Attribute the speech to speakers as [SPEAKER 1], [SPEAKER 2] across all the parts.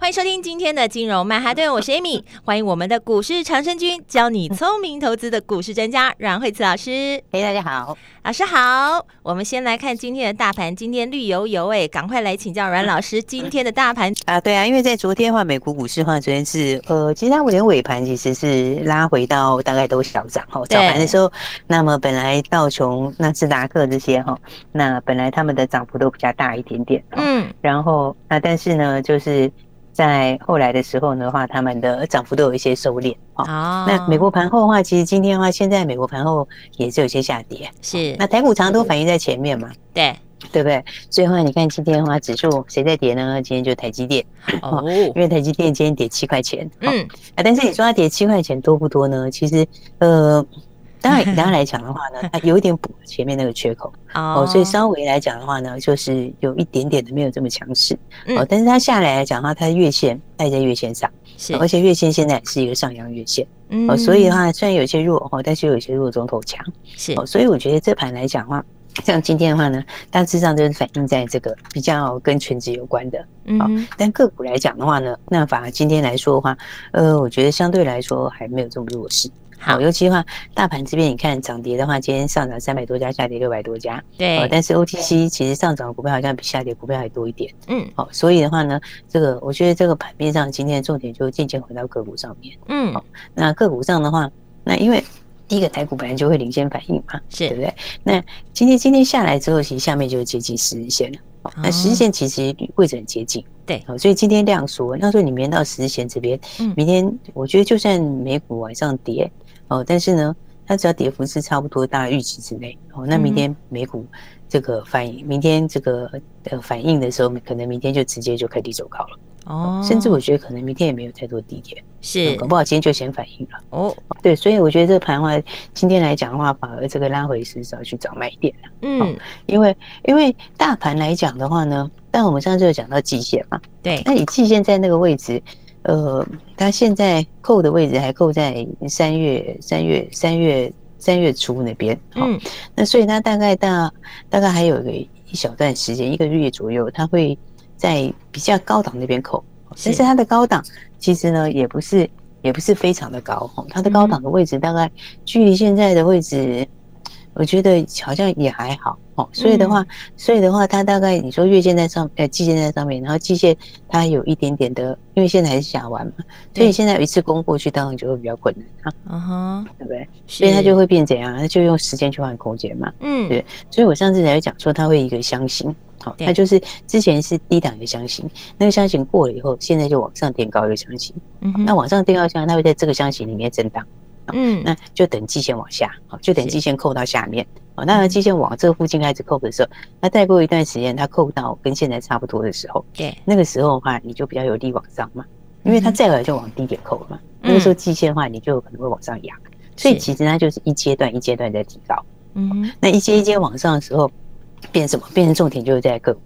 [SPEAKER 1] 欢迎收听今天的金融曼哈顿，我是 Amy，欢迎我们的股市长生军，教你聪明投资的股市专家阮慧慈老师。
[SPEAKER 2] 嘿，大家好，
[SPEAKER 1] 老师好。我们先来看今天的大盘，今天绿油油哎，赶快来请教阮老师今天的大盘
[SPEAKER 2] 啊。对啊，因为在昨天的话，美国股市的话，昨天是呃，其实它连尾盘其实是拉回到大概都小涨哈。早盘的时候，那么本来道琼、纳斯达克这些哈，那本来他们的涨幅都比较大一点点，嗯，然后那但是呢，就是。在后来的时候的话，他们的涨幅都有一些收敛啊。Oh. 那美国盘后的话，其实今天的话，现在美国盘后也是有些下跌。是。那台股常常都反映在前面嘛？对，对不对？所以的话，你看今天的话，指数谁在跌呢？今天就台积电哦，oh. 因为台积电今天跌七块钱。嗯。啊，但是你说它跌七块钱多不多呢？其实，呃。当然，当然来讲的话呢，它有一点补前面那个缺口哦，所以稍微来讲的话呢，就是有一点点的没有这么强势哦。但是它下来来讲的话，它的月线还在月线上，是，而且月线现在是一个上扬月线，哦，所以的话虽然有些弱哦，但是有些弱中头强，是哦。所以我觉得这盘来讲的话，像今天的话呢，大致上就是反映在这个比较跟全职有关的，嗯，但个股来讲的话呢，那反而今天来说的话，呃，我觉得相对来说还没有这么弱势。好，尤其的话，大盘这边你看涨跌的话，今天上涨三百多家，下跌六百多家。对，但是 OTC 其实上涨的股票好像比下跌股票还多一点。嗯，好，所以的话呢，这个我觉得这个盘面上今天的重点就渐渐回到个股上面。嗯，好，那个股上的话，那因为第一个台股本来就会领先反应嘛，是对不对？那今天今天下来之后，其实下面就接近十日线了。那十日线其实位置很接近。对，所以今天量缩，那说你明天到十日线这边，明天我觉得就算美股往上跌。哦，但是呢，它只要跌幅是差不多大概预期之内哦，那明天美股这个反应，明天这个呃反应的时候，可能明天就直接就开低走高了哦，甚至我觉得可能明天也没有太多低点，是。搞不好今天就先反应了。哦。对，所以我觉得这个盘的话，今天来讲的话，反而这个拉回是要去找买点了，嗯，因为因为大盘来讲的话呢，但我们上次有讲到季线嘛，对，那你季线在那个位置。呃，它现在扣的位置还扣在三月、三月、三月、三月初那边，嗯，那所以它大概大大概还有一个一小段时间，一个月左右，它会在比较高档那边扣，但是它的高档其实呢也不是也不是非常的高，它的高档的位置大概距离现在的位置。我觉得好像也还好哦，所以的话，所以的话，它大概你说月线在上，呃，季线在上面，然后季线它有一点点的，因为现在还是下弯嘛，所以现在有一次攻过去，当然就会比较困难啊，嗯哼，对不对？所以它就会变怎样？它就用时间去换空间嘛，嗯，对。所以我上次才讲说，它会一个箱型，好，它就是之前是低档一个箱型，那个箱型过了以后，现在就往上垫高一个箱型，嗯，那往上垫高箱，它会在这个箱型里面震荡。嗯，那就等季线往下，好，就等季线扣到下面，好，那季线往这附近开始扣的时候，那再过一段时间，它扣到跟现在差不多的时候，对，那个时候的话，你就比较有力往上嘛，因为它再来就往低点扣了嘛，那个时候季线的话，你就有可能会往上压，所以其实它就是一阶段一阶段在提高，嗯，那一阶一阶往上的时候，变什么？变成重点就是在个股，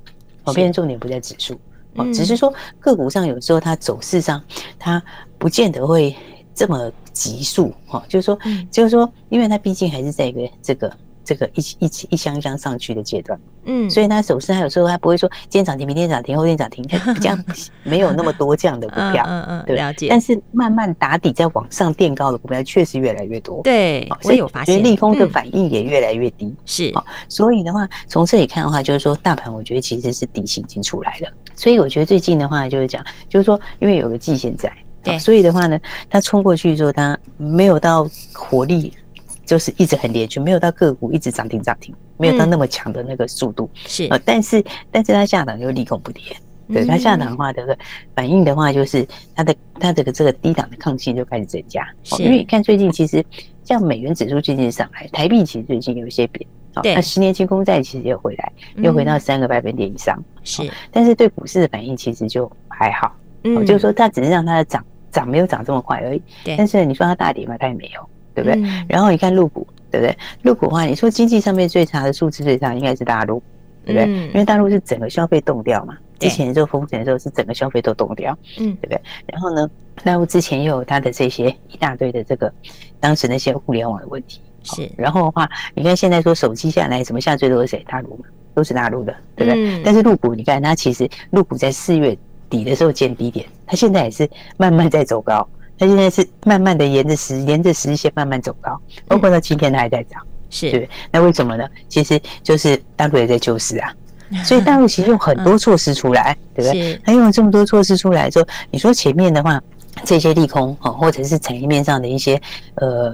[SPEAKER 2] 哦，变成重点不在指数，哦，只是说个股上有时候它走势上，它不见得会。这么急速哈，就是说，就是说，因为它毕竟还是在一个这个这个一一起一箱一箱上去的阶段，嗯，所以它手势它有时候它不会说今天涨停，明天涨停，后天涨停，它比较没有那么多这样的股票，嗯嗯，对，了解。但是慢慢打底在往上垫高的股票确实越来越多，对，所以有发现，利空的反应也越来越低，是。所以的话，从这里看的话，就是说大盘我觉得其实是底型已经出来了，所以我觉得最近的话就是讲，就是说因为有个季线在。对，所以的话呢，它冲过去之后，它没有到火力，就是一直很连续，没有到个股一直涨停涨停，没有到那么强的那个速度。是、嗯，但是但是它下档就利空不跌，对，它下档的话，这个反应的话，就是它的它这个这个低档的抗性就开始增加。是，因为你看最近其实像美元指数最近上来，台币其实最近有一些贬，对，那十年期公债其实也回来，又回到三个百分点以上。是，但是对股市的反应其实就还好。嗯，就是说它只是让它的涨涨没有涨这么快而已。但是你说它大跌嘛，它也没有，对不对？
[SPEAKER 1] 嗯、然
[SPEAKER 2] 后你看陆股，对不对？陆股的话，你说经济上面最差的数字最差应该是大陆，对不对？嗯、因为大陆是整个消费冻掉嘛，之前做封城的时候是整个消费都冻掉，嗯，对不对？然后呢，大陆之前又有它的这些一大堆的这个当时那些互联网的问题。是，然后的话，你看现在说手机下来，什么下最多是谁？大陆嘛，都是大陆的，对不对？嗯、但是陆股，你看它其实陆股在四月底的时候见低点，它现在也是慢慢在走高，它现在是慢慢的沿着十沿着十日线慢慢走高，包括到今天它还在涨，是对。那为什么呢？其实就是大陆也在救市啊，所以大陆其实用很多措施出来，嗯、对不对？他用了这么多措施出来之后，你说前面的话。这些利空哈，或者是产业面上的一些呃，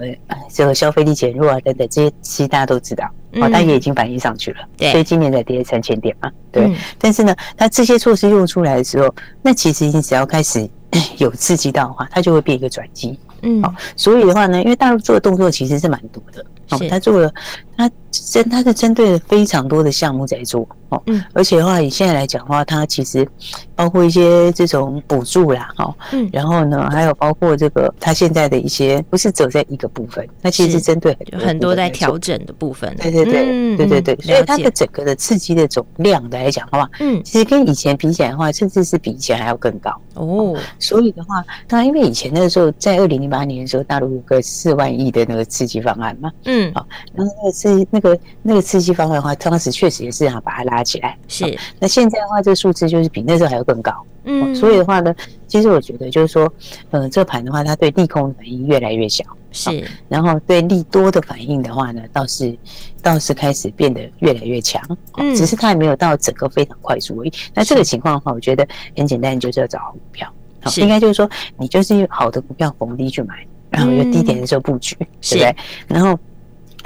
[SPEAKER 2] 这个消费力减弱啊等等，这些其实大家都知道，啊，它也已经反映上去了，所以今年才跌三千点嘛，对。但是呢，它这些措施用出来的时候，那其实你只要开始 有刺激到的话，它就会变一个转机。嗯，好，所以的话呢，因为大陆做的动作其实是蛮多的，哦，他做了，他针他是针对了非常多的项目在做，哦，嗯，而且的话，以现在来讲的话，它其实包括一些这种补助啦，哈，嗯，然后呢，还有包括这个它现在的一些不是走在一个部分，那其实是针对很多，很多在调整的部分，对对对，对对对，所以它的整个的刺激的总量来讲的话，嗯，其实跟以前比起来的话，甚至是比以前还要更高哦，所以的话，那因为以前那个时候在二零零八年的时候，大陆有个四万亿的那个刺激方案嘛，嗯，好，然后那个刺那个那个刺激方案的话，当时确实也是想把它拉起来，是。那现在的话，这个数字就是比那时候还要更高，嗯。所以的话呢，其实我觉得就是说，呃，这盘的话，它对利空的反应越来越小，是。然后对利多的反应的话呢，倒是倒是开始变得越来越强，嗯。只是它还没有到整个非常快速而已。那这个情况的话，我觉得很简单，就是要找好股票。好，应该就是说，你就是用好的股票逢低去买，然后有低点的时候布局，对不对？然后，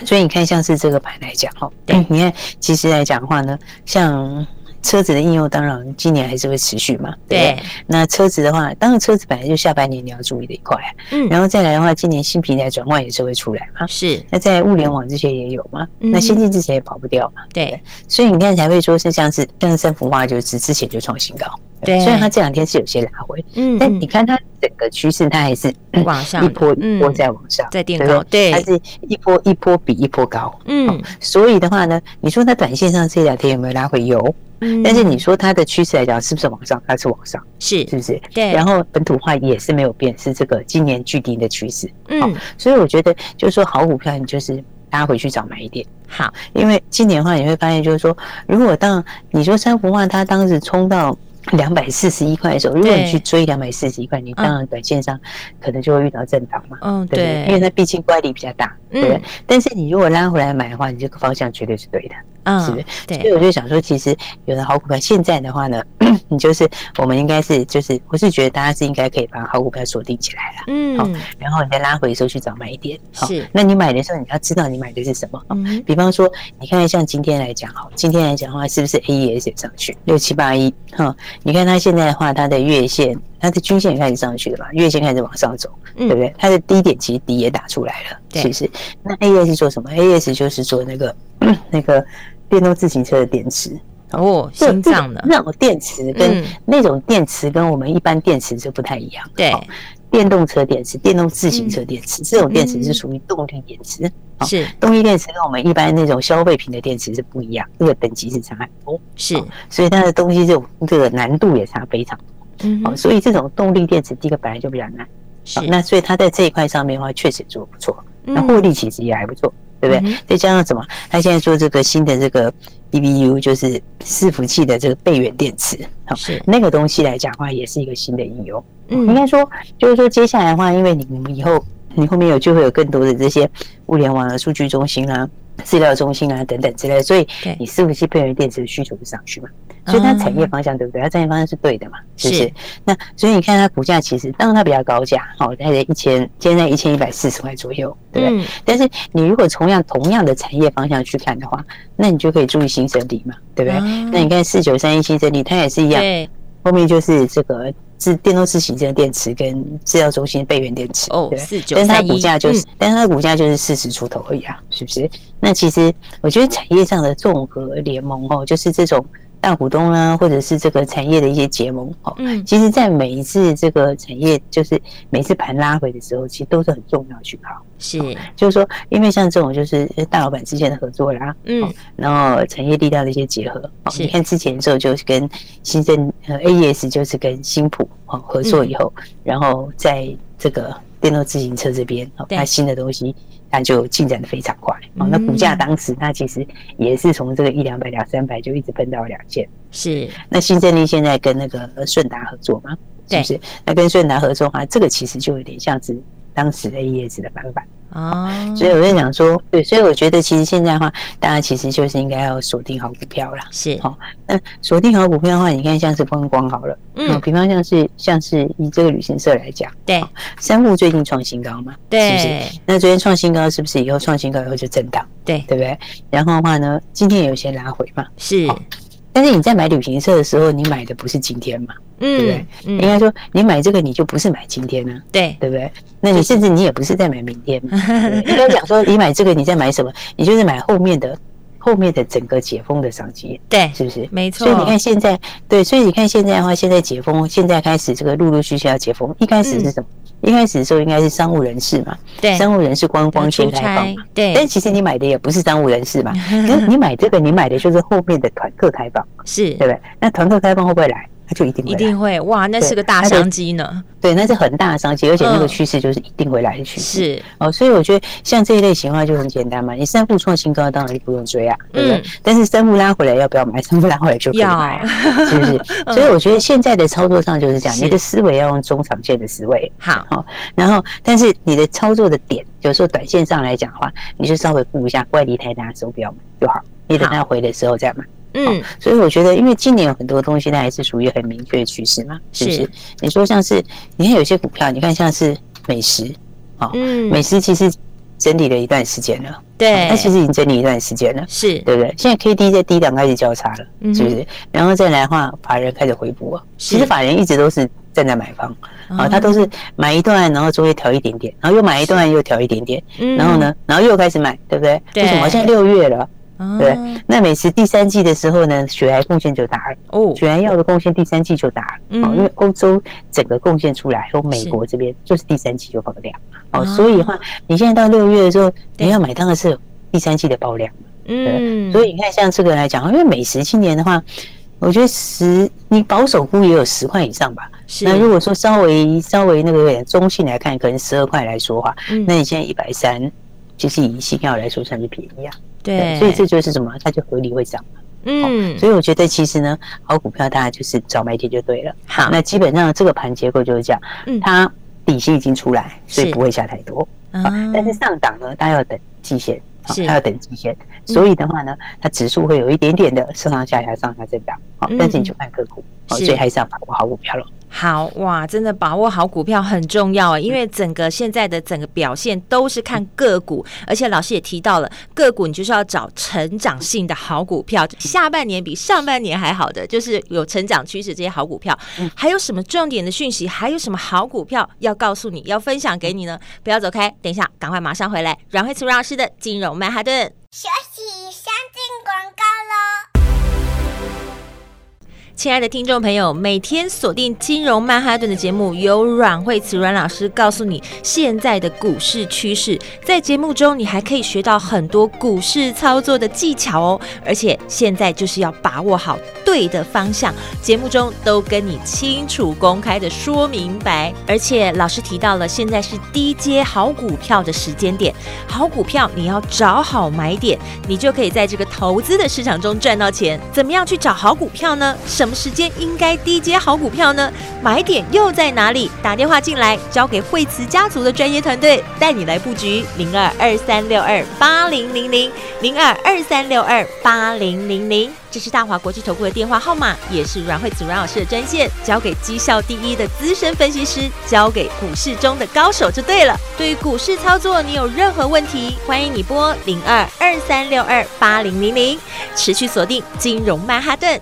[SPEAKER 2] 所以你看，像是这个盘来讲，哈，对，你看，其实来讲的话呢，像。车子的应用当然今年还是会持续嘛，对，对。那车子的话，当然车子本来就下半年你要注意的一块，嗯，然后再来的话，今年新平台转换也是会出来嘛，是。那在物联网这些也有嘛，嗯、那先进之前也跑不掉嘛，对，对。所以你看才会说是像是像是三福化，就是之前就创新高，对。虽然它这两天是有些拉回，嗯，但你看它整个趋势，它还是往上一波一波在往上，在垫高，对，它是一波一波比一波高，嗯。所以的话呢，你说它短线上这两天有没有拉回？有。但是你说它的趋势来讲，是不是往上？它是往上，是是不是？对。然后本土化也是没有变，是这个今年巨低的趋势。嗯，所以我觉得就是说，好股票你就是大家回去找买一点好，因为今年的话你会发现，就是说，如果当你说三福化它当时冲到两百四十一块的时候，如果你去追两百四十一块，你当然短线上可能就会遇到震荡嘛。嗯，对，因为它毕竟乖离比较大，对？但是你如果拉回来买的话，你这个方向绝对是对的。嗯，是不是？对，所以我就想说，其实有的好股票，现在的话呢，你就是我们应该是就是，我是觉得大家是应该可以把好股票锁定起来了，嗯，好，然后你再拉回的时候去找买点，是。那你买的时候，你要知道你买的是什么，嗯，比方说，你看像今天来讲，哈，今天来讲的话，是不是 AES 也上去六七八一？哈，你看它现在的话，它的月线、它的均线也开始上去了嘛，月线开始往上走，对不对？它的低点其实底也打出来了，是不是？那 AES 是做什么？AES 就是做那个 那个。电动自行车的电池。哦，心脏的。那种电池跟那种电池跟我们一般电池是不太一样。对，电动车电池、电动自行车电池这种电池是属于动力电池，是。动力电池跟我们一般那种消费品的电池是不一样，这个等级是差很多。是，所以它的东西就这个难度也差非常多。嗯，所以这种动力电池第一个本来就比较难。是，那所以它在这一块上面的话，确实做得不错，那获利其实也还不错。对不对？再加上什么？他现在做这个新的这个 BBU，就是伺服器的这个备源电池，好，是那个东西来讲的话，也是一个新的应用。嗯，应该说就是说，接下来的话，因为你们以后你后面有就会有更多的这些物联网的数据中心啊。资料中心啊，等等之类的，所以你伺服器备源电池的需求就上去嘛，所以它产业方向对不对？它产业方向是对的嘛，是不是？那所以你看它股价其实，当然它比较高价，好，大概一千，现在一千一百四十块左右，对不对？但是你如果同样同样的产业方向去看的话，那你就可以注意新整理嘛，对不对？那你看四九三一新整理，它也是一样，后面就是这个。是电动自行车电池跟制药中心备源电池哦，四九，但是它股价就是，嗯、但是它股价就是四十出头而已啊，是不是？那其实我觉得产业上的综合联盟哦，就是这种大股东啊，或者是这个产业的一些结盟哦。嗯，其实，在每一次这个产业就是每次盘拉回的时候，其实都是很重要的讯号。
[SPEAKER 1] 是，
[SPEAKER 2] 就是说，因为像这种就是大老板之间的合作啦，嗯，然后产业力量的一些结合。哦，你看之前的时候就是跟新政呃 AES 就是跟新普哦合作以后，然后在这个电动自行车这边哦，它新的东西。它就进展的非常快哦，那股价当时它其实也是从这个一两百两三百就一直奔到两千。是，那新胜利现在跟那个顺达合作吗，是不是？那跟顺达合作的话，这个其实就有点像是当时的翻版。哦，所以我就想说，对，所以我觉得其实现在的话，大家其实就是应该要锁定好股票啦。是，好，那锁定好股票的话，你看像是观光好了，嗯，比方像是像是以这个旅行社来讲，对，三富最近创新高嘛，对，是不是？那昨天创新高是不是以后创新高以后就震荡？对，对不对？然后的话呢，今天有些拉回嘛，是。但是你在买旅行社的时候，你买的不是今天嘛？嗯，对不对？应该说你买这个你就不是买今天呢？对，对不对？那你甚至你也不是在买明天嘛？应该讲说你买这个你在买什么？你就是买后面的后面的整个解封的商机，对，是不是？没错。所以你看现在，对，所以你看现在的话，现在解封，现在开始这个陆陆续续要解封，一开始是什么？一开始的时候应该是商务人士嘛，对，商务人士观光先开放嘛，对。但其实你买的也不是商务人士嘛，你你买这个，你买的就是后面的团客开放，是，对不对？那团客开放会不会来？它就一定会一定会哇，那是个大商机呢。对，那是很大的商机，而且那个趋势就是一定会来的趋势。是哦，所以我觉得像这一类型的话就很简单嘛。你三户创新高，当然就不用追啊，对不对？但是三户拉回来要不要买？三户拉回来就可以买，是不是？所以我觉得现在的操作上就是这样，你的思维要用中长线的思维。好，好，然后但是你的操作的点，有时候短线上来讲的话，你就稍微顾一下，乖离太大的时候不要买就好。你等它回的时候再买。嗯，所以我觉得，因为今年有很多东西，它还是属于很明确的趋势嘛，是不是？你说像是，你看有些股票，你看像是美食，哦，嗯，美食其实整理了一段时间了，对，它其实已经整理一段时间了，是对不对？现在 K D 在低档开始交叉了，是不是？然后再来的话，法人开始回补啊，其实法人一直都是站在买方，啊，他都是买一段，然后中间调一点点，然后又买一段又调一点点，然后呢，然后又开始买，对不对？为什么？现在六月了。对，那每次第三季的时候呢，血癌贡献就大了哦，血癌药的贡献第三季就大了哦，因为欧洲整个贡献出来，和美国这边就是第三季就爆量哦，所以的话，你现在到六月的时候，你要买当然是第三季的爆量嗯，所以你看像这个来讲，因为美食今年的话，我觉得十你保守估也有十块以上吧。是，那如果说稍微稍微那个中性来看，可能十二块来说的话，那你现在一百三，其实以新药来说算是便宜啊。对，所以这就是什么？它就合理会涨嘛。嗯，所以我觉得其实呢，好股票大家就是找买点就对了。好，那基本上这个盘结构就是这样。嗯，它底薪已经出来，所以不会下太多。啊，但是上档呢，它要等季线，它要等季线。所以的话呢，它指数会有一点点的上上下下、上下震荡。好，但是你就看个股，所以还是要把握好股票了。
[SPEAKER 1] 好哇，真的把握好股票很重要啊，因为整个现在的整个表现都是看个股，而且老师也提到了个股，你就是要找成长性的好股票，下半年比上半年还好的，就是有成长趋势这些好股票。还有什么重点的讯息？还有什么好股票要告诉你，要分享给你呢？不要走开，等一下，赶快马上回来。阮慧慈老师的金融曼哈顿，亲爱的听众朋友，每天锁定金融曼哈顿的节目，由阮慧慈阮老师告诉你现在的股市趋势。在节目中，你还可以学到很多股市操作的技巧哦。而且现在就是要把握好对的方向，节目中都跟你清楚公开的说明白。而且老师提到了，现在是低阶好股票的时间点，好股票你要找好买点，你就可以在这个投资的市场中赚到钱。怎么样去找好股票呢？什什么时间应该低接好股票呢？买点又在哪里？打电话进来，交给惠慈家族的专业团队带你来布局。零二二三六二八零零零零二二三六二八零零零，这是大华国际投顾的电话号码，也是阮惠慈阮老师的专线，交给绩效第一的资深分析师，交给股市中的高手就对了。对于股市操作，你有任何问题，欢迎你拨零二二三六二八零零零，持续锁定金融曼哈顿。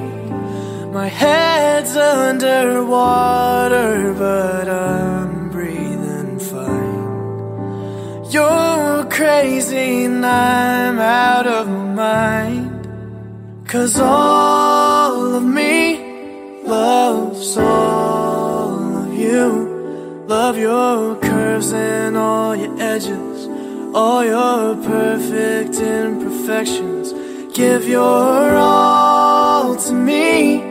[SPEAKER 3] My head's underwater, but I'm breathing fine. You're crazy and I'm out of my mind. Cause all of me loves all of you. Love your curves and all your edges, all your perfect imperfections. Give your all to me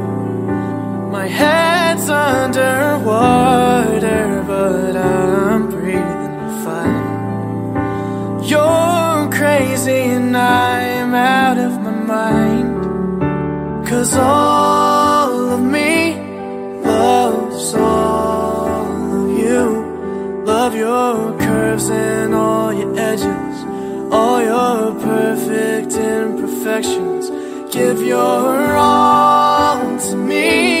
[SPEAKER 3] Head's underwater, but I'm breathing fine. You're crazy and I'm out of my mind. Cause all of me loves all of you. Love your curves and all your edges, all your perfect imperfections. Give your all to me.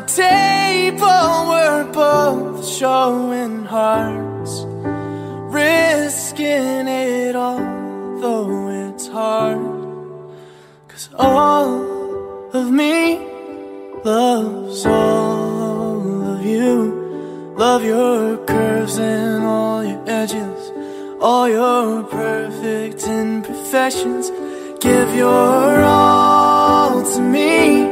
[SPEAKER 3] table, we're both showing hearts, risking it all, though it's hard. Cause all of me loves all of you. Love your curves and all your edges, all your perfect imperfections. Give your all to me.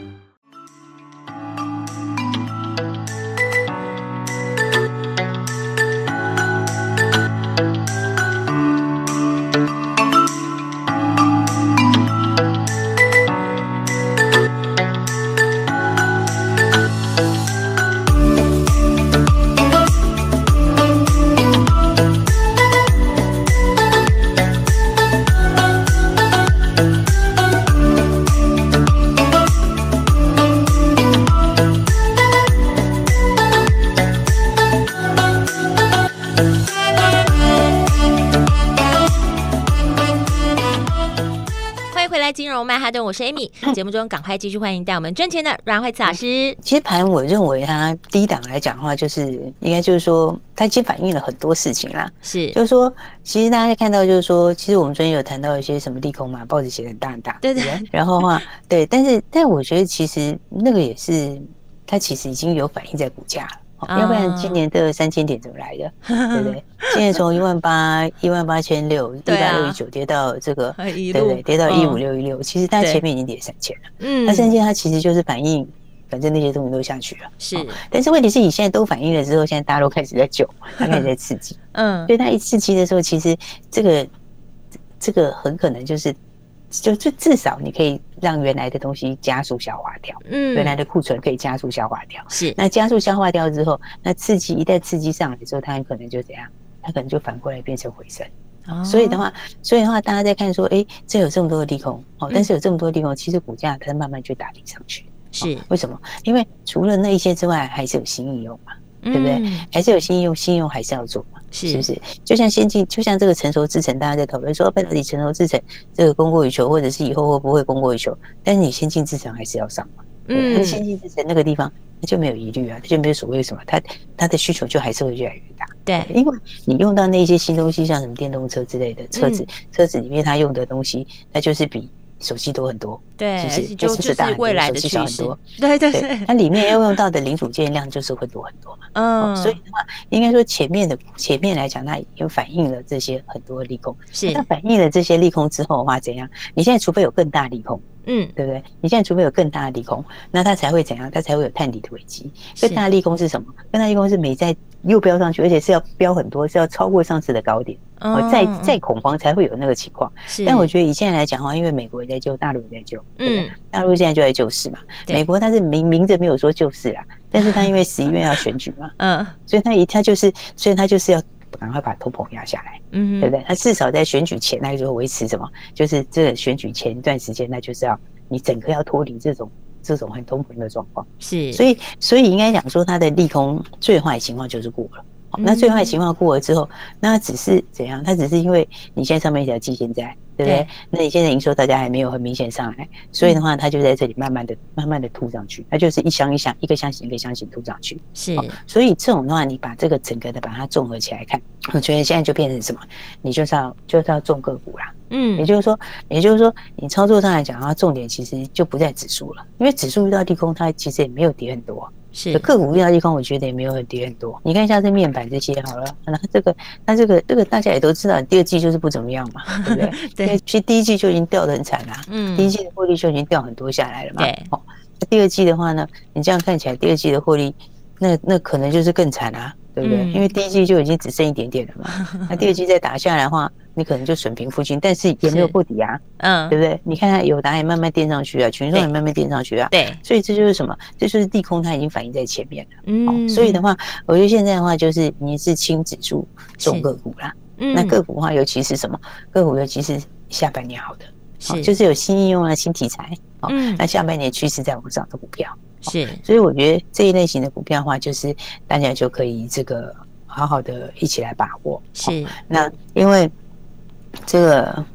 [SPEAKER 1] 曼哈顿，我是 Amy。节目中赶快继续欢迎带我们赚钱的阮慧慈老师。
[SPEAKER 2] 其实盘，我认为它低档来讲的话，就是应该就是说，它其实反映了很多事情啦。
[SPEAKER 1] 是，
[SPEAKER 2] 就是说，其实大家看到就是说，其实我们昨天有谈到一些什么利空嘛，报纸写的很大很大。
[SPEAKER 1] 对对。
[SPEAKER 2] 然后的话，对，但是但我觉得其实那个也是，它其实已经有反映在股价了。要不然今年的三千点怎么来的？对不对？今年从一万八、一万八千六、一八六一九跌到这个，对不对？跌到一五六一六，其实它前面已经跌三千了。嗯，那三千它其实就是反映，反正那些东西都下去了。
[SPEAKER 1] 是，
[SPEAKER 2] 但是问题是你现在都反应了之后，现在大家都开始在救，它开始在刺激。嗯，所以它一刺激的时候，其实这个这个很可能就是。就就至少你可以让原来的东西加速消化掉，嗯，原来的库存可以加速消化掉，
[SPEAKER 1] 是。
[SPEAKER 2] 那加速消化掉之后，那刺激一旦刺激上来之后，它很可能就怎样？它可能就反过来变成回升。哦。所以的话，所以的话，大家在看说，哎，这有这么多的利空哦，但是有这么多利空，其实股价它慢慢就打底上去。
[SPEAKER 1] 是。
[SPEAKER 2] 为什么？因为除了那一些之外，还是有新应用嘛。对不对？还是有新应用，新应用还是要做嘛？是，是不是？就像先进，就像这个成熟制程，大家在讨论说，半导体成熟制程这个供过于求，或者是以后会不会供过于求？但是你先进制程还是要上嘛？嗯，那先进制程那个地方，那就没有疑虑啊，它就没有所谓什么，它它的需求就还是会越来越大。
[SPEAKER 1] 对，
[SPEAKER 2] 因为你用到那些新东西，像什么电动车之类的车子，车子里面它用的东西，那就是比。手机多很多，
[SPEAKER 1] 对，
[SPEAKER 2] 是不是？
[SPEAKER 1] 就是大未来的
[SPEAKER 2] 手机小很多，
[SPEAKER 1] 对对对。
[SPEAKER 2] 它里面要用到的零组件量就是会多很多嘛。嗯，所以的话，应该说前面的前面来讲，它已经反映了这些很多利空。是，那反映了这些利空之后的话，怎样？你现在除非有更大利空，嗯，对不对？你现在除非有更大的利空，那它才会怎样？它才会有探底的危机。更大的利空是什么？更大利空是没在又飙上去，而且是要飙很多，是要超过上次的高点。哦，再再恐慌才会有那个情况。是，但我觉得以现在来讲的话，因为美国也在救，大陆也在救，嗯，大陆现在就在救市嘛。美国它是明明着没有说救市啦，但是它因为十一月要选举嘛，嗯，所以它一它就是，所以它就是要赶快把通膨压下来，嗯，对不对？它至少在选举前，那就维持什么？就是这个选举前一段时间，那就是要你整个要脱离这种这种很通膨的状况。是，所以所以应该讲说，它的利空最坏情况就是过了。那最坏情况过了之后，那只是怎样？它只是因为你现在上面一条季线在，对不对？那你现在营收大家还没有很明显上来，所以的话，它就在这里慢慢的、慢慢的吐上去，它就是一箱一箱、一个箱型一个箱型吐上去。是，所以这种的话，你把这个整个的把它综合起来看，我觉得现在就变成什么？你就是要就是要重个股啦。嗯，也就是说，也就是说，你操作上来讲，它重点其实就不在指数了，因为指数遇到利空，它其实也没有跌很多。是个股遇到利空，我觉得也没有很跌很多。你看一下这面板这些好了，那这个，那这个，这个大家也都知道，第二季就是不怎么样嘛，对不对？对，其实第一季就已经掉得很惨了，嗯，第一季的获利就已经掉很多下来了嘛。对，哦，那第二季的话呢，你这样看起来，第二季的获利，那那可能就是更惨啊。对不对？因为第一季就已经只剩一点点了嘛，那第二季再打下来的话，你可能就损平附近，但是也没有破底啊，嗯，对不对？你看它友达也慢慢垫上去啊，群众也慢慢垫上去啊，对，所以这就是什么？这就是利空，它已经反映在前面了，嗯，所以的话，我觉得现在的话就是你是轻指数重个股啦，嗯，那个股的话，尤其是什么？个股，尤其是下半年好的，是，就是有新应用啊、新题材，嗯，那下半年趋势在往上的股票。是，所以我觉得这一类型的股票的话，就是大家就可以这个好好的一起来把握。是，那因为这个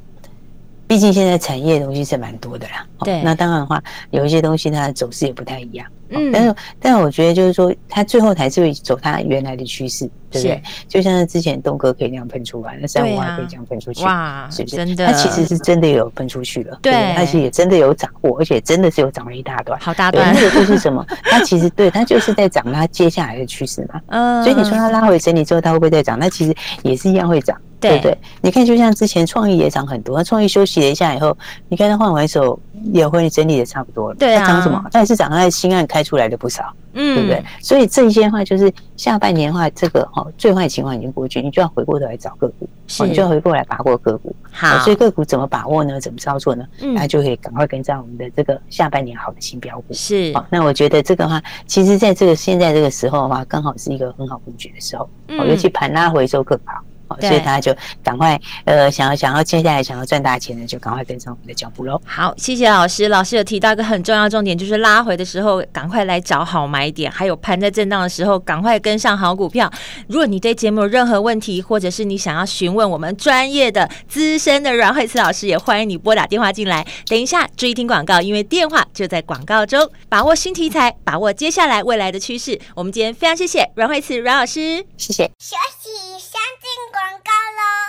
[SPEAKER 2] 毕竟现在产业的东西是蛮多的啦。
[SPEAKER 1] 对，
[SPEAKER 2] 那当然的话，有一些东西它的走势也不太一样。
[SPEAKER 1] 嗯，
[SPEAKER 2] 但是，但是我觉得就是说，它最后还是会走它原来的趋势，对不对？就像之前东哥可以那样喷出来，那三五二可以这样喷出去，
[SPEAKER 1] 哇，
[SPEAKER 2] 是不是？
[SPEAKER 1] 真的，
[SPEAKER 2] 它其实是真的有喷出去了，对，而且也真的有涨过，而且真的是有涨了一大段，
[SPEAKER 1] 好大段。
[SPEAKER 2] 那个就是什么？它其实对它就是在涨它接下来的趋势嘛。嗯，所以你说它拉回整理之后，它会不会再涨？那其实也是一样会涨。对不对？你看，就像之前创意也涨很多，创意休息了一下以后，你看它换完手也会整理的差不多了。
[SPEAKER 1] 对啊，
[SPEAKER 2] 它涨什么？它也是涨它的新案开出来的不少，嗯，对不对？所以这些的话就是下半年的话，这个哈最坏情况已经过去，你就要回过头来找个股，你就要回过来把握个股。
[SPEAKER 1] 好，
[SPEAKER 2] 所以个股怎么把握呢？怎么操作呢？嗯，那就可以赶快跟上我们的这个下半年好的新标股。
[SPEAKER 1] 是，
[SPEAKER 2] 好，那我觉得这个话，其实在这个现在这个时候的话，刚好是一个很好布局的时候，嗯，尤其盘拉回收更好。所以大家就赶快，呃，想要想要接下来想要赚大钱的，就赶快跟上我们的脚步喽。
[SPEAKER 1] 好，谢谢老师。老师有提到一个很重要重点，就是拉回的时候赶快来找好买点，还有盘在震荡的时候赶快跟上好股票。如果你对节目有任何问题，或者是你想要询问我们专业的资深的阮慧慈老师，也欢迎你拨打电话进来。等一下注意听广告，因为电话就在广告中。把握新题材，把握接下来未来的趋势。我们今天非常谢谢阮慧慈阮老师，
[SPEAKER 2] 谢谢。
[SPEAKER 4] 休息，广告喽。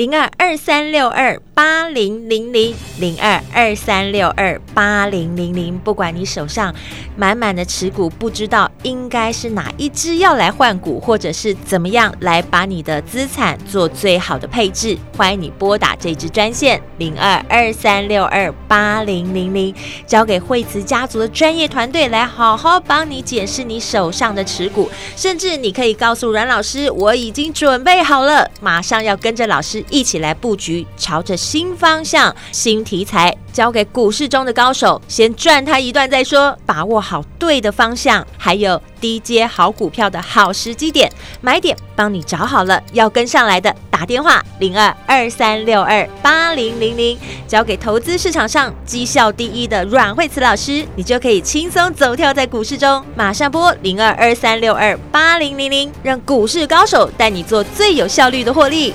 [SPEAKER 1] 零二二三六二八零零零零二二三六二八零零零，不管你手上满满的持股，不知道应该是哪一支要来换股，或者是怎么样来把你的资产做最好的配置，欢迎你拨打这支专线零二二三六二八零零零，交给惠慈家族的专业团队来好好帮你检视你手上的持股，甚至你可以告诉阮老师，我已经准备好了，马上要跟着老师。一起来布局，朝着新方向、新题材，交给股市中的高手，先赚他一段再说。把握好对的方向，还有低阶好股票的好时机点，买点帮你找好了，要跟上来的打电话零二二三六二八零零零，交给投资市场上绩效第一的阮慧慈老师，你就可以轻松走跳在股市中。马上拨零二二三六二八零零零，让股市高手带你做最有效率的获利。